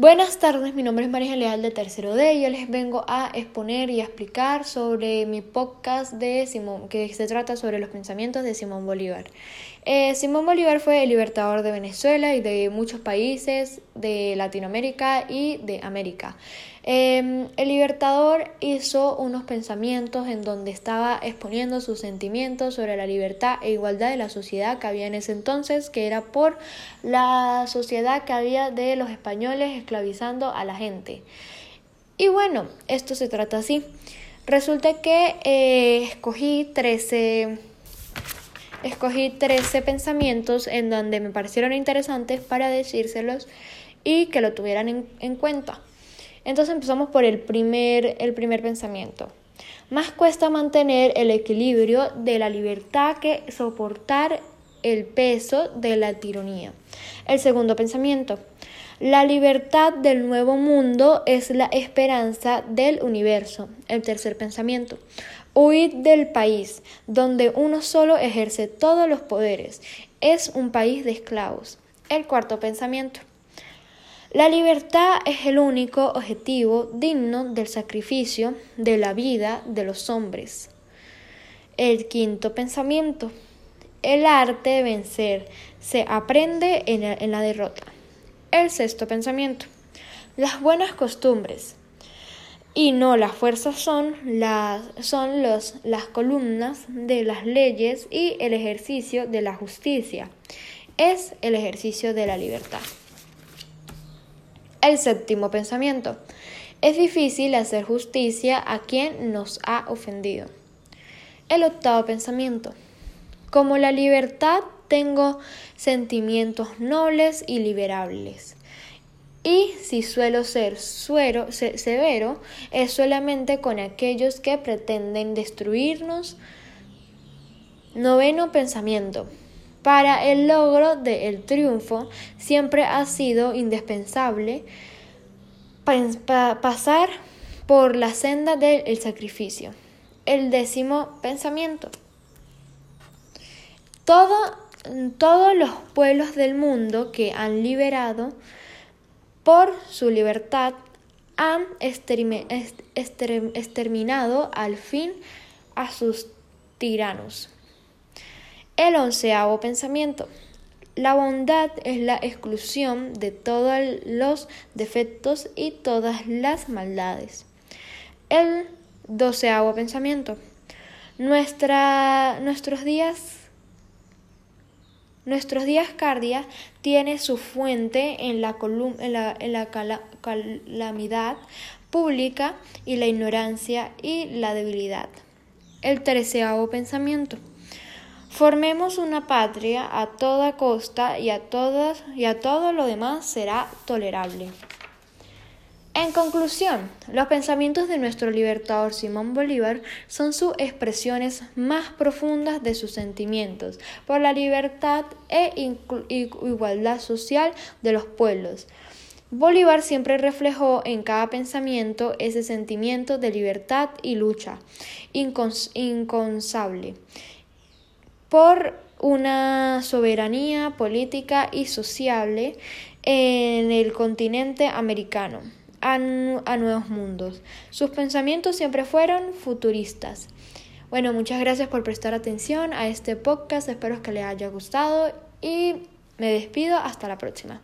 Buenas tardes, mi nombre es María Leal de Tercero D y yo les vengo a exponer y a explicar sobre mi podcast de Simón, que se trata sobre los pensamientos de Simón Bolívar. Eh, Simón Bolívar fue el libertador de Venezuela y de muchos países de Latinoamérica y de América. Em, el libertador hizo unos pensamientos en donde estaba exponiendo sus sentimientos sobre la libertad e igualdad de la sociedad que había en ese entonces, que era por la sociedad que había de los españoles esclavizando a la gente. Y bueno, esto se trata así. Resulta que eh, escogí 13 escogí 13 pensamientos en donde me parecieron interesantes para decírselos y que lo tuvieran en cuenta. Entonces empezamos por el primer, el primer pensamiento. Más cuesta mantener el equilibrio de la libertad que soportar el peso de la tiranía. El segundo pensamiento. La libertad del nuevo mundo es la esperanza del universo. El tercer pensamiento. Huid del país donde uno solo ejerce todos los poderes. Es un país de esclavos. El cuarto pensamiento. La libertad es el único objetivo digno del sacrificio de la vida de los hombres. El quinto pensamiento. El arte de vencer se aprende en la, derrota. El sexto pensamiento. Las buenas costumbres y no las fuerzas son, las, son los, las columnas de las leyes y el ejercicio de la justicia. Es el ejercicio de la libertad. El séptimo pensamiento. Es difícil hacer justicia a quien nos ha ofendido. El octavo pensamiento. Como la libertad tengo sentimientos nobles y liberables. Y si suelo ser suero, severo, es solamente con aquellos que pretenden destruirnos. Noveno pensamiento. Para el logro del triunfo siempre ha sido indispensable pasar por la senda del sacrificio. El décimo pensamiento. todos los pueblos del mundo que han liberado por su libertad han exterminado al fin a sus tiranos. El onceavo pensamiento. La bondad es la exclusión de todos los defectos y todas las maldades. El doceavo pensamiento. Nuestra, nuestros días Nuestros días cardia tiene su fuente en la, calamidad pública y la ignorancia y la debilidad. El treceavo pensamiento. Formemos una patria a toda costa y a todas y a todo lo demás será tolerable. En conclusión, los pensamientos de nuestro libertador Simón Bolívar son sus expresiones más profundas de sus sentimientos por la libertad e igualdad social de los pueblos. Bolívar siempre reflejó en cada pensamiento ese sentimiento de libertad y lucha inconsable por una soberanía política y sociable en el continente americano a, nuevos mundos. Sus pensamientos siempre fueron futuristas. Bueno, muchas gracias por prestar atención a este podcast, espero que les haya gustado y me despido hasta la próxima.